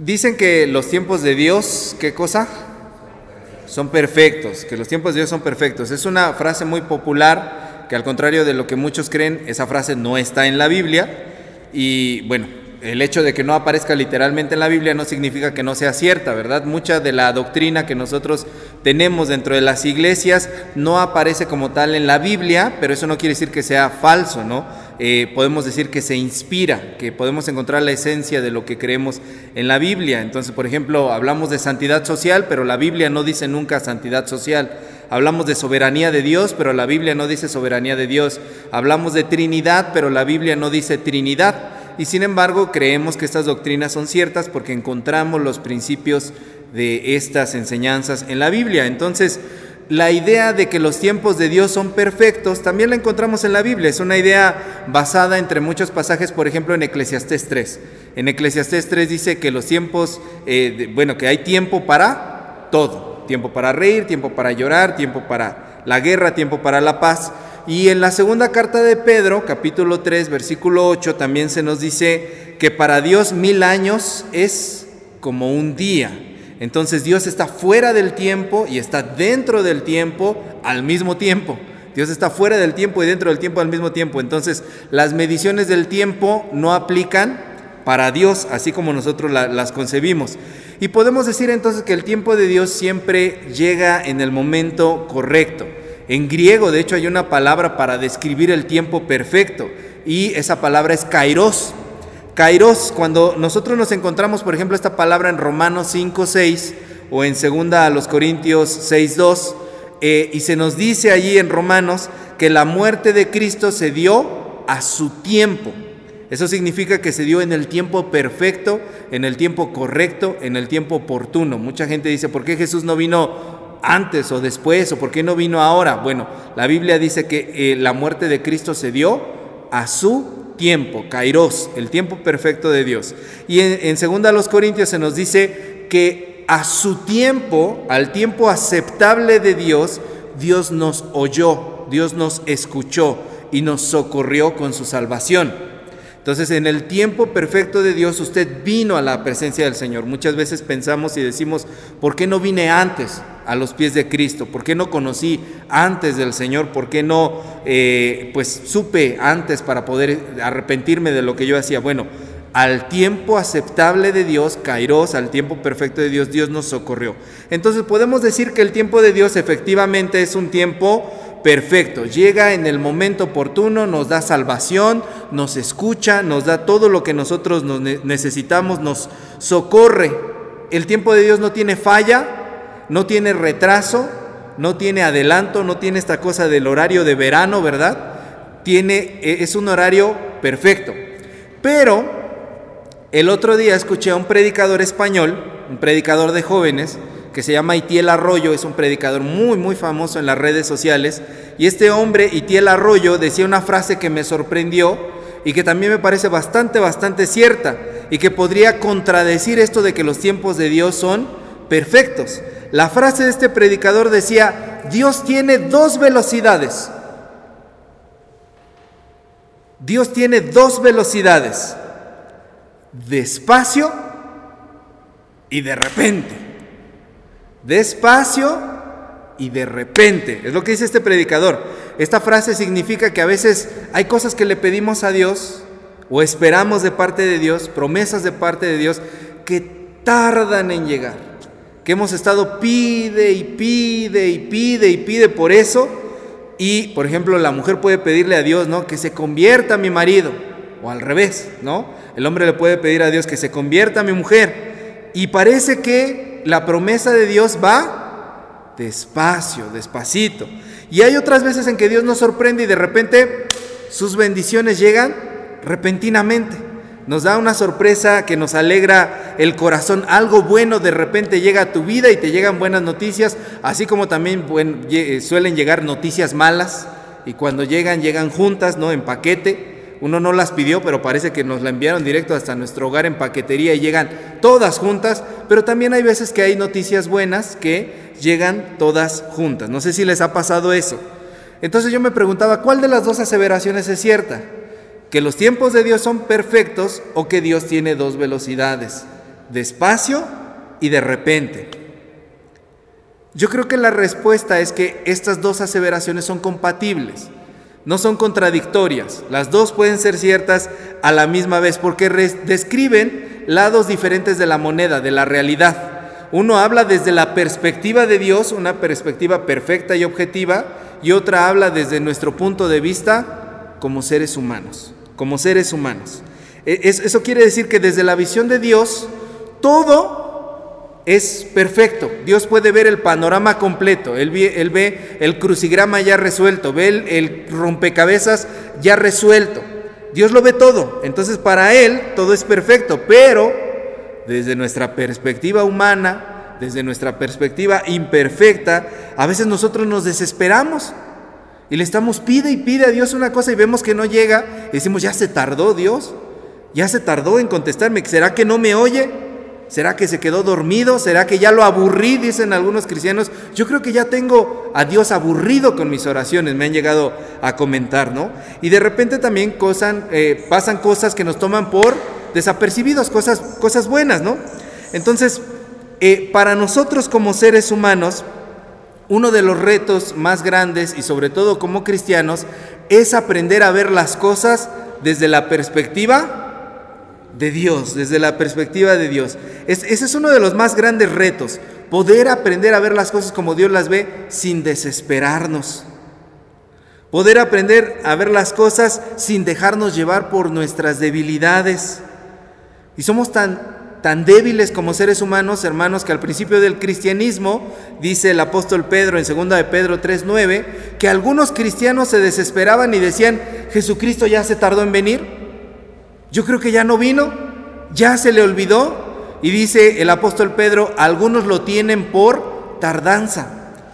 Dicen que los tiempos de Dios, ¿qué cosa? Son perfectos, que los tiempos de Dios son perfectos. Es una frase muy popular que al contrario de lo que muchos creen, esa frase no está en la Biblia. Y bueno, el hecho de que no aparezca literalmente en la Biblia no significa que no sea cierta, ¿verdad? Mucha de la doctrina que nosotros tenemos dentro de las iglesias no aparece como tal en la Biblia, pero eso no quiere decir que sea falso, ¿no? Eh, podemos decir que se inspira, que podemos encontrar la esencia de lo que creemos en la Biblia. Entonces, por ejemplo, hablamos de santidad social, pero la Biblia no dice nunca santidad social. Hablamos de soberanía de Dios, pero la Biblia no dice soberanía de Dios. Hablamos de Trinidad, pero la Biblia no dice Trinidad y sin embargo creemos que estas doctrinas son ciertas porque encontramos los principios de estas enseñanzas en la Biblia. Entonces, la idea de que los tiempos de Dios son perfectos también la encontramos en la Biblia. Es una idea basada entre muchos pasajes, por ejemplo, en Eclesiastés 3. En Eclesiastés 3 dice que los tiempos, eh, bueno, que hay tiempo para todo. Tiempo para reír, tiempo para llorar, tiempo para la guerra, tiempo para la paz. Y en la segunda carta de Pedro, capítulo 3, versículo 8, también se nos dice que para Dios mil años es como un día. Entonces Dios está fuera del tiempo y está dentro del tiempo al mismo tiempo. Dios está fuera del tiempo y dentro del tiempo al mismo tiempo. Entonces las mediciones del tiempo no aplican para Dios así como nosotros las concebimos. Y podemos decir entonces que el tiempo de Dios siempre llega en el momento correcto. En griego, de hecho, hay una palabra para describir el tiempo perfecto y esa palabra es kairos. Kairos, cuando nosotros nos encontramos, por ejemplo, esta palabra en Romanos 5, 6 o en segunda a los Corintios 6, 2, eh, y se nos dice allí en Romanos que la muerte de Cristo se dio a su tiempo. Eso significa que se dio en el tiempo perfecto, en el tiempo correcto, en el tiempo oportuno. Mucha gente dice, ¿por qué Jesús no vino antes o después o por qué no vino ahora. Bueno, la Biblia dice que eh, la muerte de Cristo se dio a su tiempo, kairos, el tiempo perfecto de Dios. Y en, en segunda a los Corintios se nos dice que a su tiempo, al tiempo aceptable de Dios, Dios nos oyó, Dios nos escuchó y nos socorrió con su salvación. Entonces, en el tiempo perfecto de Dios, usted vino a la presencia del Señor. Muchas veces pensamos y decimos, ¿por qué no vine antes a los pies de Cristo? ¿Por qué no conocí antes del Señor? ¿Por qué no, eh, pues, supe antes para poder arrepentirme de lo que yo hacía? Bueno, al tiempo aceptable de Dios, Kairos, al tiempo perfecto de Dios, Dios nos socorrió. Entonces podemos decir que el tiempo de Dios efectivamente es un tiempo perfecto, llega en el momento oportuno, nos da salvación, nos escucha, nos da todo lo que nosotros necesitamos, nos socorre. El tiempo de Dios no tiene falla, no tiene retraso, no tiene adelanto, no tiene esta cosa del horario de verano, ¿verdad? Tiene, e, es un horario perfecto. Pero el otro día escuché a un predicador español, un predicador de jóvenes, que se llama Itiel Arroyo, es un predicador muy, muy famoso en las redes sociales. Y este hombre, Itiel Arroyo, decía una frase que me sorprendió y que también me parece bastante, bastante cierta y que podría contradecir esto de que los tiempos de Dios son perfectos. La frase de este predicador decía, Dios tiene dos velocidades. Dios tiene dos velocidades, despacio y de repente despacio y de repente. Es lo que dice este predicador. Esta frase significa que a veces hay cosas que le pedimos a Dios o esperamos de parte de Dios, promesas de parte de Dios, que tardan en llegar. Que hemos estado pide y pide y pide y pide por eso. Y, por ejemplo, la mujer puede pedirle a Dios, ¿no? Que se convierta mi marido. O al revés, ¿no? El hombre le puede pedir a Dios que se convierta mi mujer. Y parece que la promesa de Dios va despacio, despacito. Y hay otras veces en que Dios nos sorprende y de repente sus bendiciones llegan repentinamente. Nos da una sorpresa que nos alegra el corazón. Algo bueno de repente llega a tu vida y te llegan buenas noticias, así como también suelen llegar noticias malas y cuando llegan, llegan juntas, ¿no? En paquete. Uno no las pidió, pero parece que nos la enviaron directo hasta nuestro hogar en paquetería y llegan todas juntas, pero también hay veces que hay noticias buenas que llegan todas juntas. No sé si les ha pasado eso. Entonces yo me preguntaba, ¿cuál de las dos aseveraciones es cierta? ¿Que los tiempos de Dios son perfectos o que Dios tiene dos velocidades? despacio y de repente. Yo creo que la respuesta es que estas dos aseveraciones son compatibles, no son contradictorias. Las dos pueden ser ciertas a la misma vez porque describen lados diferentes de la moneda, de la realidad. Uno habla desde la perspectiva de Dios, una perspectiva perfecta y objetiva, y otra habla desde nuestro punto de vista como seres humanos, como seres humanos. E, eso quiere decir que desde la visión de Dios, todo es perfecto. Dios puede ver el panorama completo. Él ve, el crucigrama ya resuelto, ve el, rompecabezas ya resuelto. Dios lo ve todo. Entonces para Él todo es perfecto. Pero desde nuestra perspectiva humana, desde nuestra perspectiva imperfecta, a veces nosotros nos desesperamos. Y le estamos pide y pide a Dios una cosa y vemos que no llega. Y decimos, ya se tardó Dios. Ya se tardó en contestarme. ¿Será que no me oye? ¿Será que se quedó dormido? ¿Será que ya lo aburrí? Dicen algunos cristianos. Yo creo que ya tengo a Dios aburrido con mis oraciones, me han llegado a comentar, ¿no? Y de repente también eh, pasan cosas que nos toman por desapercibidos, cosas, cosas buenas, ¿no? Entonces, eh, para nosotros como seres humanos, uno de los retos más grandes y sobre todo como cristianos es aprender a ver las cosas desde la perspectiva de Dios, desde la perspectiva de Dios. ese es uno de los más grandes retos, poder aprender a ver las cosas como Dios las ve sin desesperarnos. Poder aprender a ver las cosas sin dejarnos llevar por nuestras debilidades. Y somos tan, tan débiles como seres humanos, hermanos, que al principio del cristianismo, dice el apóstol Pedro en 2 de Pedro 3.9, que algunos cristianos se desesperaban y decían, Jesucristo ya se tardó en venir. Yo creo que ya no vino, ya se le olvidó. Y dice el apóstol Pedro, algunos lo tienen por tardanza,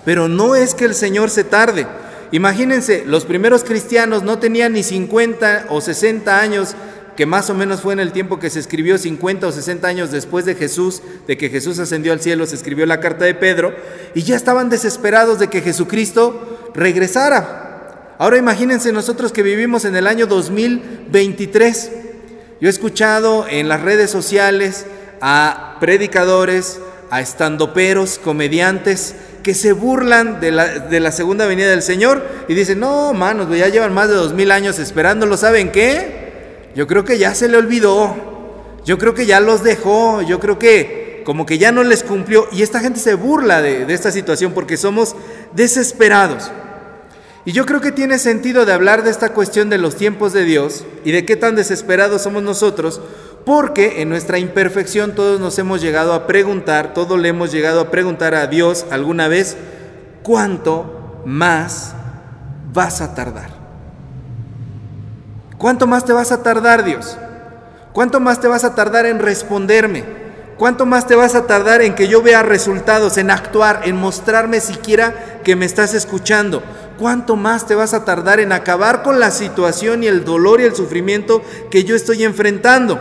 pero no es que el Señor se tarde. Imagínense, los primeros cristianos no tenían ni 50 o 60 años, que más o menos fue en el tiempo que se escribió 50 o 60 años después de Jesús, de que Jesús ascendió al cielo, se escribió la carta de Pedro, y ya estaban desesperados de que Jesucristo regresara. Ahora imagínense nosotros que vivimos en el año 2023. Yo he escuchado en las redes sociales a predicadores, a estandoperos, comediantes, que se burlan de la, de la, segunda venida del Señor y dicen, no, manos, ya llevan más de dos mil años esperándolo, ¿saben qué? Yo creo que ya se le olvidó, yo creo que ya los dejó, yo creo que como que ya no les cumplió y esta gente se burla de, de esta situación porque somos desesperados. Y yo creo que tiene sentido de hablar de esta cuestión de los tiempos de Dios y de qué tan desesperados somos nosotros, porque en nuestra imperfección todos nos hemos llegado a preguntar, todos le hemos llegado a preguntar a Dios alguna vez, ¿cuánto más vas a tardar? ¿Cuánto más te vas a tardar, Dios? ¿Cuánto más te vas a tardar en responderme? ¿Cuánto más te vas a tardar en que yo vea resultados, en actuar, en mostrarme siquiera que me estás escuchando? ¿Cuánto más te vas a tardar en acabar con la situación y el dolor y el sufrimiento que yo estoy enfrentando?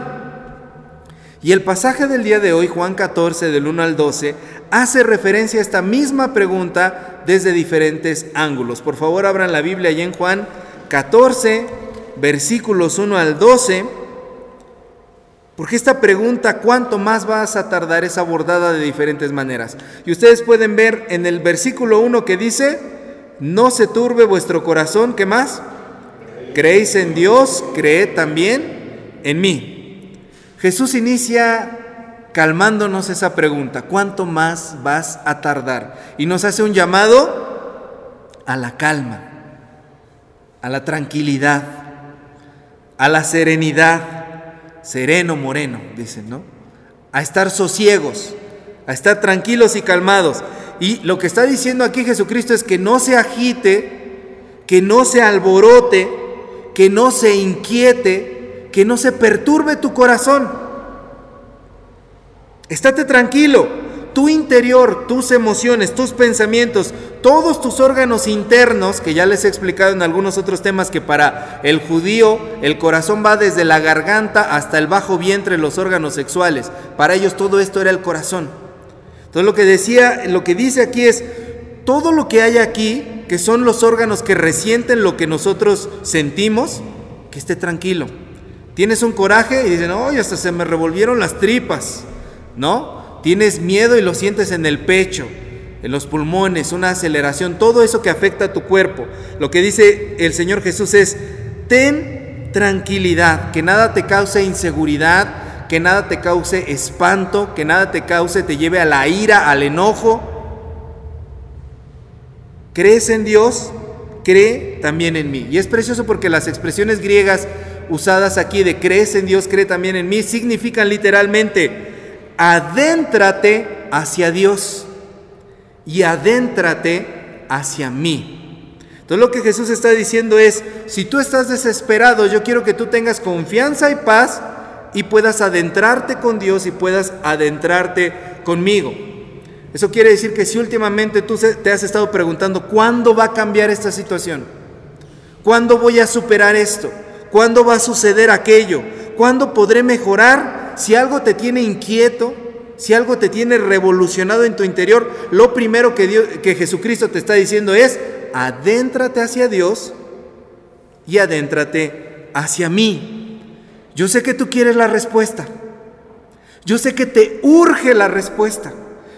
Y el pasaje del día de hoy, Juan 14, del 1 al 12, hace referencia a esta misma pregunta desde diferentes ángulos. Por favor, abran la Biblia allá en Juan 14, versículos 1 al 12, porque esta pregunta, ¿cuánto más vas a tardar? es abordada de diferentes maneras. Y ustedes pueden ver en el versículo 1 que dice, no se turbe vuestro corazón, ¿qué más? Creéis en Dios, creed también en mí. Jesús inicia calmándonos esa pregunta, ¿cuánto más vas a tardar? Y nos hace un llamado a la calma, a la tranquilidad, a la serenidad, sereno, moreno, dicen, ¿no? A estar sosiegos, a estar tranquilos y calmados. Y lo que está diciendo aquí Jesucristo es que no se agite, que no se alborote, que no se inquiete, que no se perturbe tu corazón. Estate tranquilo. Tu interior, tus emociones, tus pensamientos, todos tus órganos internos, que ya les he explicado en algunos otros temas que para el judío el corazón va desde la garganta hasta el bajo vientre, los órganos sexuales. Para ellos todo esto era el corazón. Entonces lo que decía, lo que dice aquí es todo lo que hay aquí, que son los órganos que resienten lo que nosotros sentimos, que esté tranquilo. Tienes un coraje y dicen, oye, hasta se me revolvieron las tripas. ¿no? Tienes miedo y lo sientes en el pecho, en los pulmones, una aceleración, todo eso que afecta a tu cuerpo. Lo que dice el Señor Jesús es, ten tranquilidad, que nada te cause inseguridad, que nada te cause espanto, que nada te cause, te lleve a la ira, al enojo. ¿Crees en Dios? Cree también en mí. Y es precioso porque las expresiones griegas usadas aquí de crees en Dios, cree también en mí, significan literalmente, adéntrate hacia Dios y adéntrate hacia mí. Entonces lo que Jesús está diciendo es, si tú estás desesperado, yo quiero que tú tengas confianza y paz y puedas adentrarte con Dios y puedas adentrarte conmigo. Eso quiere decir que si últimamente tú te has estado preguntando, ¿cuándo va a cambiar esta situación? ¿Cuándo voy a superar esto? ¿Cuándo va a suceder aquello? ¿Cuándo podré mejorar? Si algo te tiene inquieto, si algo te tiene revolucionado en tu interior, lo primero que, Dios, que Jesucristo te está diciendo es, adéntrate hacia Dios y adéntrate hacia mí. Yo sé que tú quieres la respuesta. Yo sé que te urge la respuesta.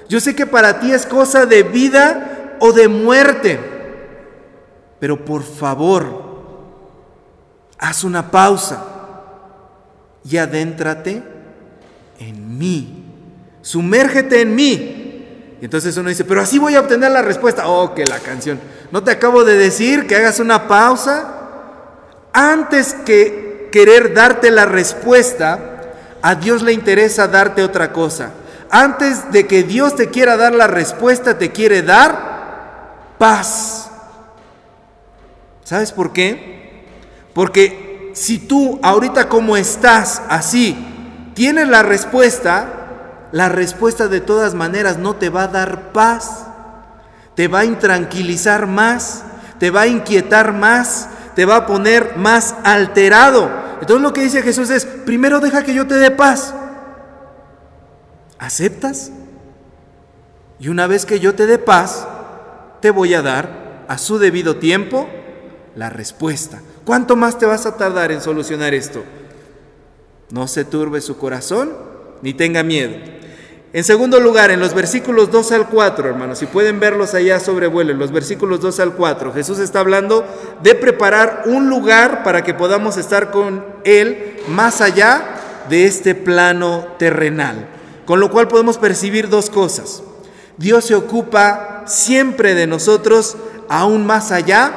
Yo sé que para ti es cosa de vida o de muerte. Pero por favor, haz una pausa y adéntrate en mí. Sumérgete en mí. Y entonces uno dice, pero así voy a obtener la respuesta. Oh, que la canción. ¿No te acabo de decir que hagas una pausa? Antes que querer darte la respuesta, a Dios le interesa darte otra cosa. Antes de que Dios te quiera dar la respuesta, te quiere dar paz. ¿Sabes por qué? Porque si tú ahorita como estás así, tienes la respuesta, la respuesta de todas maneras no te va a dar paz, te va a intranquilizar más, te va a inquietar más, te va a poner más alterado. Entonces lo que dice Jesús es, primero deja que yo te dé paz. ¿Aceptas? Y una vez que yo te dé paz, te voy a dar a su debido tiempo la respuesta. ¿Cuánto más te vas a tardar en solucionar esto? No se turbe su corazón ni tenga miedo. En segundo lugar, en los versículos 2 al 4, hermanos, si pueden verlos allá sobrevuelen, los versículos 2 al 4, Jesús está hablando de preparar un lugar para que podamos estar con Él más allá de este plano terrenal. Con lo cual podemos percibir dos cosas. Dios se ocupa siempre de nosotros, aún más allá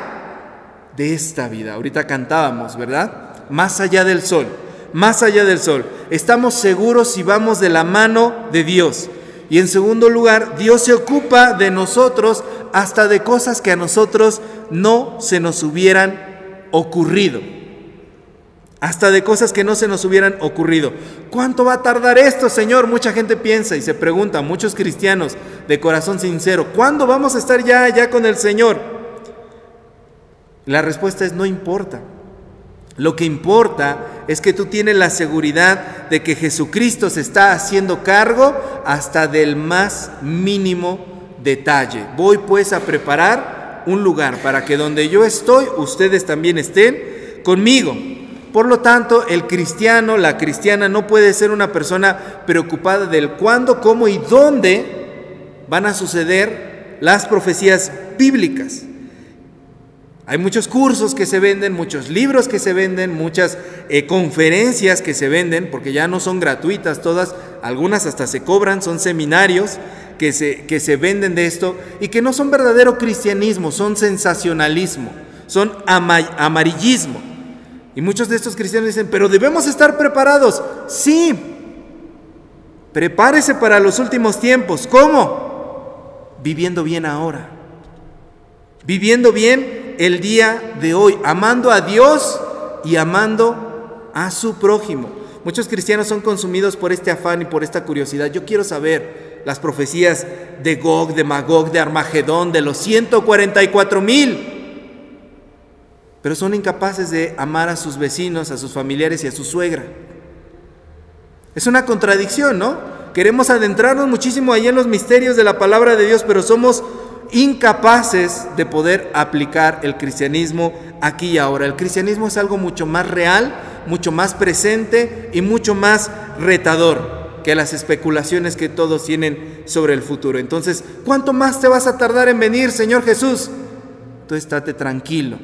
de esta vida. Ahorita cantábamos, ¿verdad? Más allá del sol, más allá del sol. Estamos seguros si vamos de la mano de Dios. Y en segundo lugar, Dios se ocupa de nosotros hasta de cosas que a nosotros no se nos hubieran ocurrido. Hasta de cosas que no se nos hubieran ocurrido. ¿Cuánto va a tardar esto, Señor? Mucha gente piensa y se pregunta, muchos cristianos de corazón sincero, ¿cuándo vamos a estar ya allá con el Señor? La respuesta es no importa. Lo que importa es que tú tienes la seguridad de que Jesucristo se está haciendo cargo hasta del más mínimo detalle. Voy pues a preparar un lugar para que donde yo estoy, ustedes también estén conmigo. Por lo tanto, el cristiano, la cristiana no puede ser una persona preocupada del cuándo, cómo y dónde van a suceder las profecías bíblicas. Hay muchos cursos que se venden, muchos libros que se venden, muchas eh, conferencias que se venden, porque ya no son gratuitas todas, algunas hasta se cobran, son seminarios que se, que se venden de esto y que no son verdadero cristianismo, son sensacionalismo, son amarillismo. Y muchos de estos cristianos dicen, pero debemos estar preparados. Sí, prepárese para los últimos tiempos. ¿Cómo? Viviendo bien ahora. Viviendo bien el día de hoy, amando a Dios y amando a su prójimo. Muchos cristianos son consumidos por este afán y por esta curiosidad. Yo quiero saber las profecías de Gog, de Magog, de Armagedón, de los 144 mil. Pero son incapaces de amar a sus vecinos, a sus familiares y a su suegra. Es una contradicción, ¿no? Queremos adentrarnos muchísimo ahí en los misterios de la palabra de Dios, pero somos incapaces de poder aplicar el cristianismo aquí y ahora. El cristianismo es algo mucho más real, mucho más presente y mucho más retador. que las especulaciones que todos tienen sobre el futuro. Entonces, ¿cuánto más te vas a tardar en venir, Señor Jesús? Tú estate tranquilo,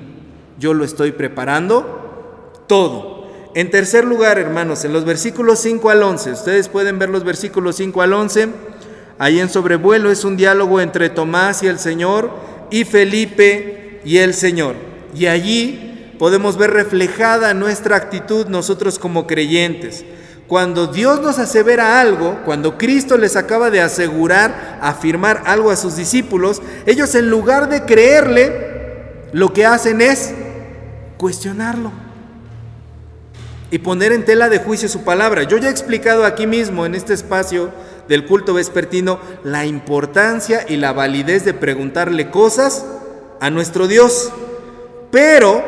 yo lo estoy preparando todo. En tercer lugar, hermanos, en los versículos 5 al 11, ustedes pueden ver los versículos 5 al 11, ahí en sobrevuelo es un diálogo entre Tomás y el Señor y Felipe y el Señor. Y allí podemos ver reflejada nuestra actitud nosotros como creyentes. Cuando Dios nos asevera algo, cuando Cristo les acaba de asegurar, afirmar algo a sus discípulos, ellos en lugar de creerle, lo que hacen es cuestionarlo y poner en tela de juicio su palabra. Yo ya he explicado aquí mismo en este espacio del culto vespertino la importancia y la validez de preguntarle cosas a nuestro Dios. Pero,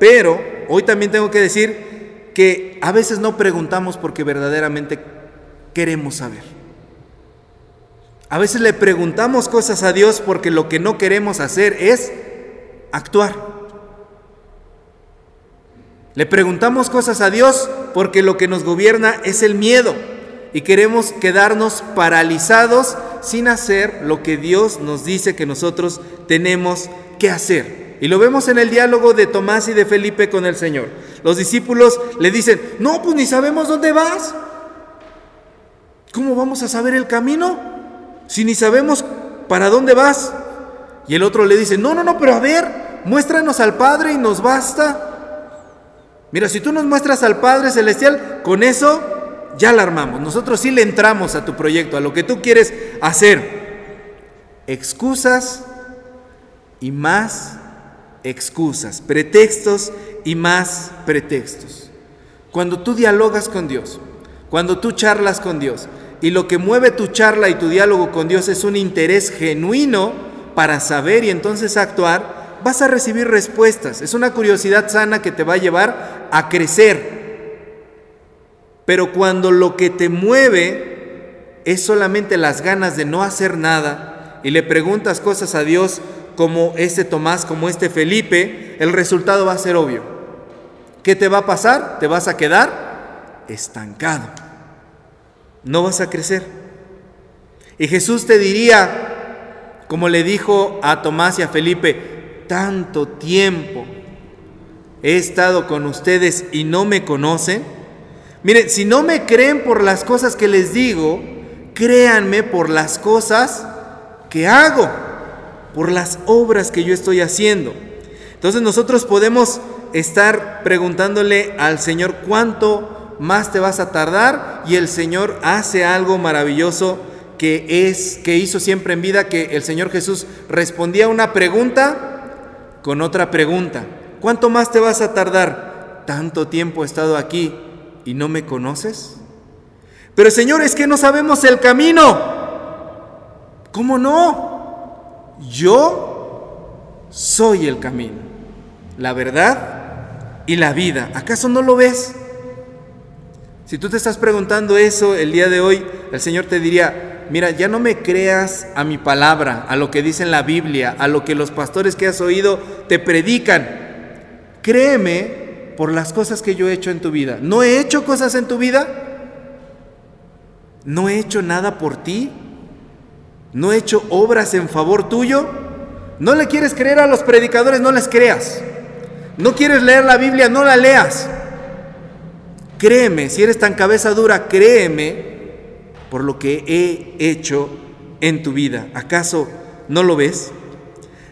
pero, hoy también tengo que decir que a veces no preguntamos porque verdaderamente queremos saber. A veces le preguntamos cosas a Dios porque lo que no queremos hacer es actuar. Le preguntamos cosas a Dios porque lo que nos gobierna es el miedo y queremos quedarnos paralizados sin hacer lo que Dios nos dice que nosotros tenemos que hacer. Y lo vemos en el diálogo de Tomás y de Felipe con el Señor. Los discípulos le dicen, no, pues ni sabemos dónde vas. ¿Cómo vamos a saber el camino si ni sabemos para dónde vas? Y el otro le dice, no, no, no, pero a ver, muéstranos al Padre y nos basta. Mira, si tú nos muestras al Padre Celestial, con eso ya la armamos. Nosotros sí le entramos a tu proyecto, a lo que tú quieres hacer. Excusas y más excusas, pretextos y más pretextos. Cuando tú dialogas con Dios, cuando tú charlas con Dios, y lo que mueve tu charla y tu diálogo con Dios es un interés genuino para saber y entonces actuar, vas a recibir respuestas. Es una curiosidad sana que te va a llevar a crecer, pero cuando lo que te mueve es solamente las ganas de no hacer nada y le preguntas cosas a Dios como este Tomás, como este Felipe, el resultado va a ser obvio. ¿Qué te va a pasar? Te vas a quedar estancado. No vas a crecer. Y Jesús te diría, como le dijo a Tomás y a Felipe, tanto tiempo he estado con ustedes y no me conocen. Miren, si no me creen por las cosas que les digo, créanme por las cosas que hago, por las obras que yo estoy haciendo. Entonces nosotros podemos estar preguntándole al Señor cuánto más te vas a tardar y el Señor hace algo maravilloso que es que hizo siempre en vida que el Señor Jesús respondía una pregunta con otra pregunta. ¿Cuánto más te vas a tardar? Tanto tiempo he estado aquí y no me conoces? Pero Señor, es que no sabemos el camino. ¿Cómo no? Yo soy el camino, la verdad y la vida. ¿Acaso no lo ves? Si tú te estás preguntando eso el día de hoy, el Señor te diría, mira, ya no me creas a mi palabra, a lo que dice en la Biblia, a lo que los pastores que has oído te predican. Créeme por las cosas que yo he hecho en tu vida. ¿No he hecho cosas en tu vida? ¿No he hecho nada por ti? ¿No he hecho obras en favor tuyo? ¿No le quieres creer a los predicadores? No les creas. ¿No quieres leer la Biblia? No la leas. Créeme, si eres tan cabeza dura, créeme por lo que he hecho en tu vida. ¿Acaso no lo ves?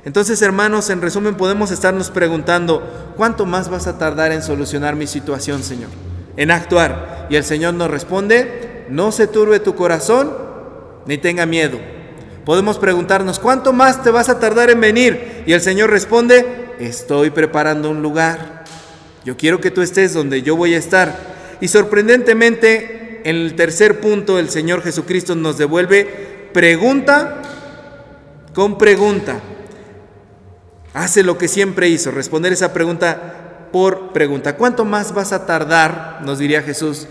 Entonces, hermanos, en resumen podemos estarnos preguntando, ¿cuánto más vas a tardar en solucionar mi situación, Señor? En actuar. Y el Señor nos responde, no se turbe tu corazón, ni tenga miedo. Podemos preguntarnos, ¿cuánto más te vas a tardar en venir? Y el Señor responde, estoy preparando un lugar. Yo quiero que tú estés donde yo voy a estar. Y sorprendentemente, en el tercer punto, el Señor Jesucristo nos devuelve pregunta con pregunta hace lo que siempre hizo, responder esa pregunta por pregunta. ¿Cuánto más vas a tardar, nos diría Jesús,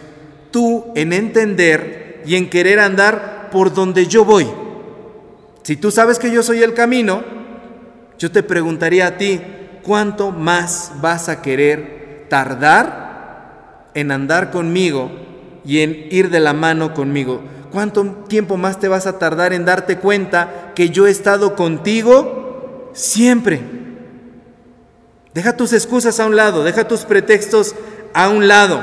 tú en entender y en querer andar por donde yo voy? Si tú sabes que yo soy el camino, yo te preguntaría a ti, ¿cuánto más vas a querer tardar en andar conmigo y en ir de la mano conmigo. ¿Cuánto tiempo más te vas a tardar en darte cuenta que yo he estado contigo siempre? Deja tus excusas a un lado, deja tus pretextos a un lado.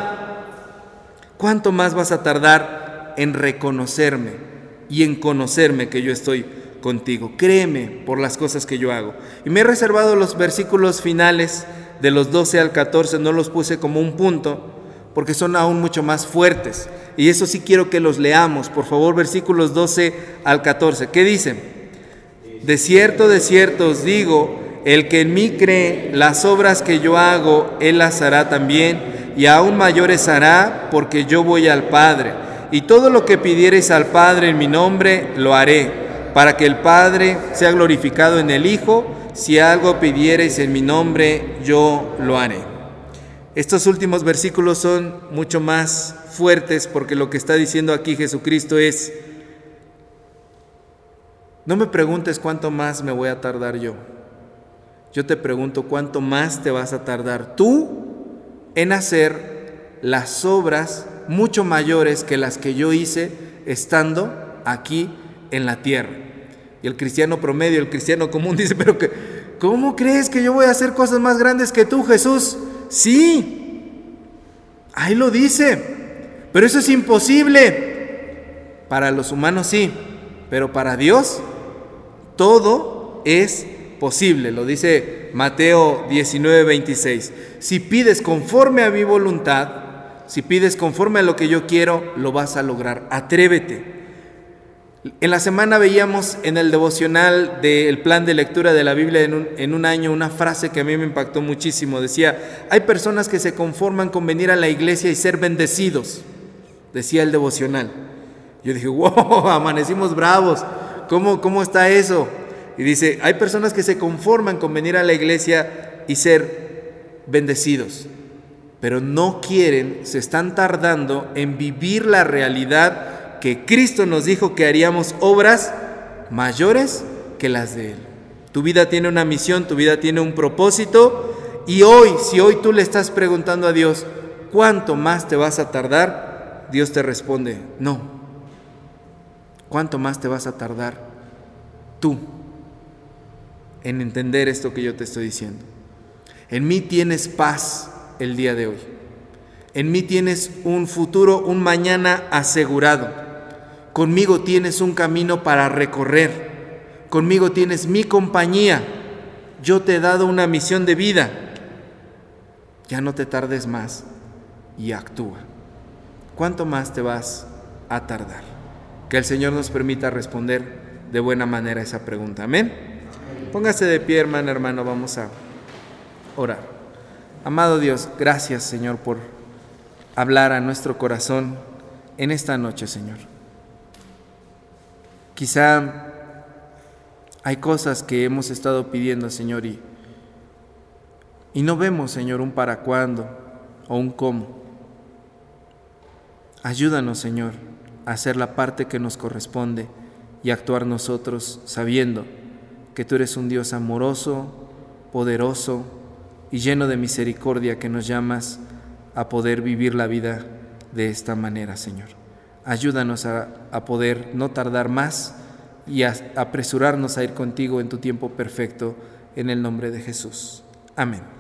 ¿Cuánto más vas a tardar en reconocerme y en conocerme que yo estoy contigo? Créeme por las cosas que yo hago. Y me he reservado los versículos finales de los 12 al 14, no los puse como un punto, porque son aún mucho más fuertes. Y eso sí quiero que los leamos, por favor, versículos 12 al 14. ¿Qué dicen? De cierto, de cierto os digo, el que en mí cree, las obras que yo hago, él las hará también, y aún mayores hará, porque yo voy al Padre. Y todo lo que pidiereis al Padre en mi nombre, lo haré, para que el Padre sea glorificado en el Hijo. Si algo pidiereis en mi nombre, yo lo haré. Estos últimos versículos son mucho más fuertes porque lo que está diciendo aquí Jesucristo es, no me preguntes cuánto más me voy a tardar yo. Yo te pregunto cuánto más te vas a tardar tú en hacer las obras mucho mayores que las que yo hice estando aquí en la tierra. Y el cristiano promedio, el cristiano común dice, pero ¿cómo crees que yo voy a hacer cosas más grandes que tú, Jesús? Sí, ahí lo dice. Pero eso es imposible. Para los humanos sí, pero para Dios todo es posible. Lo dice Mateo 19, 26. Si pides conforme a mi voluntad, si pides conforme a lo que yo quiero, lo vas a lograr. Atrévete. En la semana veíamos en el devocional del plan de lectura de la Biblia en un, en un, año una frase que a mí me impactó muchísimo. Decía, hay personas que se conforman con venir a la iglesia y ser bendecidos, decía el devocional. Yo dije, wow, amanecimos bravos, ¿cómo, cómo está eso? Y dice, hay personas que se conforman con venir a la iglesia y ser bendecidos, pero no quieren, se están tardando en vivir la realidad que Cristo nos dijo que haríamos obras mayores que las de Él. Tu vida tiene una misión, tu vida tiene un propósito y hoy, si hoy tú le estás preguntando a Dios, ¿cuánto más te vas a tardar? Dios te responde, no. ¿Cuánto más te vas a tardar tú en entender esto que yo te estoy diciendo? En mí tienes paz el día de hoy. En mí tienes un futuro, un mañana asegurado. Conmigo tienes un camino para recorrer. Conmigo tienes mi compañía. Yo te he dado una misión de vida. Ya no te tardes más y actúa. ¿Cuánto más te vas a tardar? Que el Señor nos permita responder de buena manera esa pregunta. Amén. Póngase de pie, hermano, hermano. Vamos a orar. Amado Dios, gracias, Señor, por hablar a nuestro corazón en esta noche, Señor. Quizá hay cosas que hemos estado pidiendo, Señor, y, y no vemos, Señor, un para cuándo o un cómo. Ayúdanos, Señor, hacer la parte que nos corresponde y actuar nosotros sabiendo que tú eres un Dios amoroso, poderoso y lleno de misericordia que nos llamas a poder vivir la vida de esta manera, Señor. Ayúdanos a, poder no tardar más y a apresurarnos a ir contigo en tu tiempo perfecto, en el nombre de Jesús. Amén.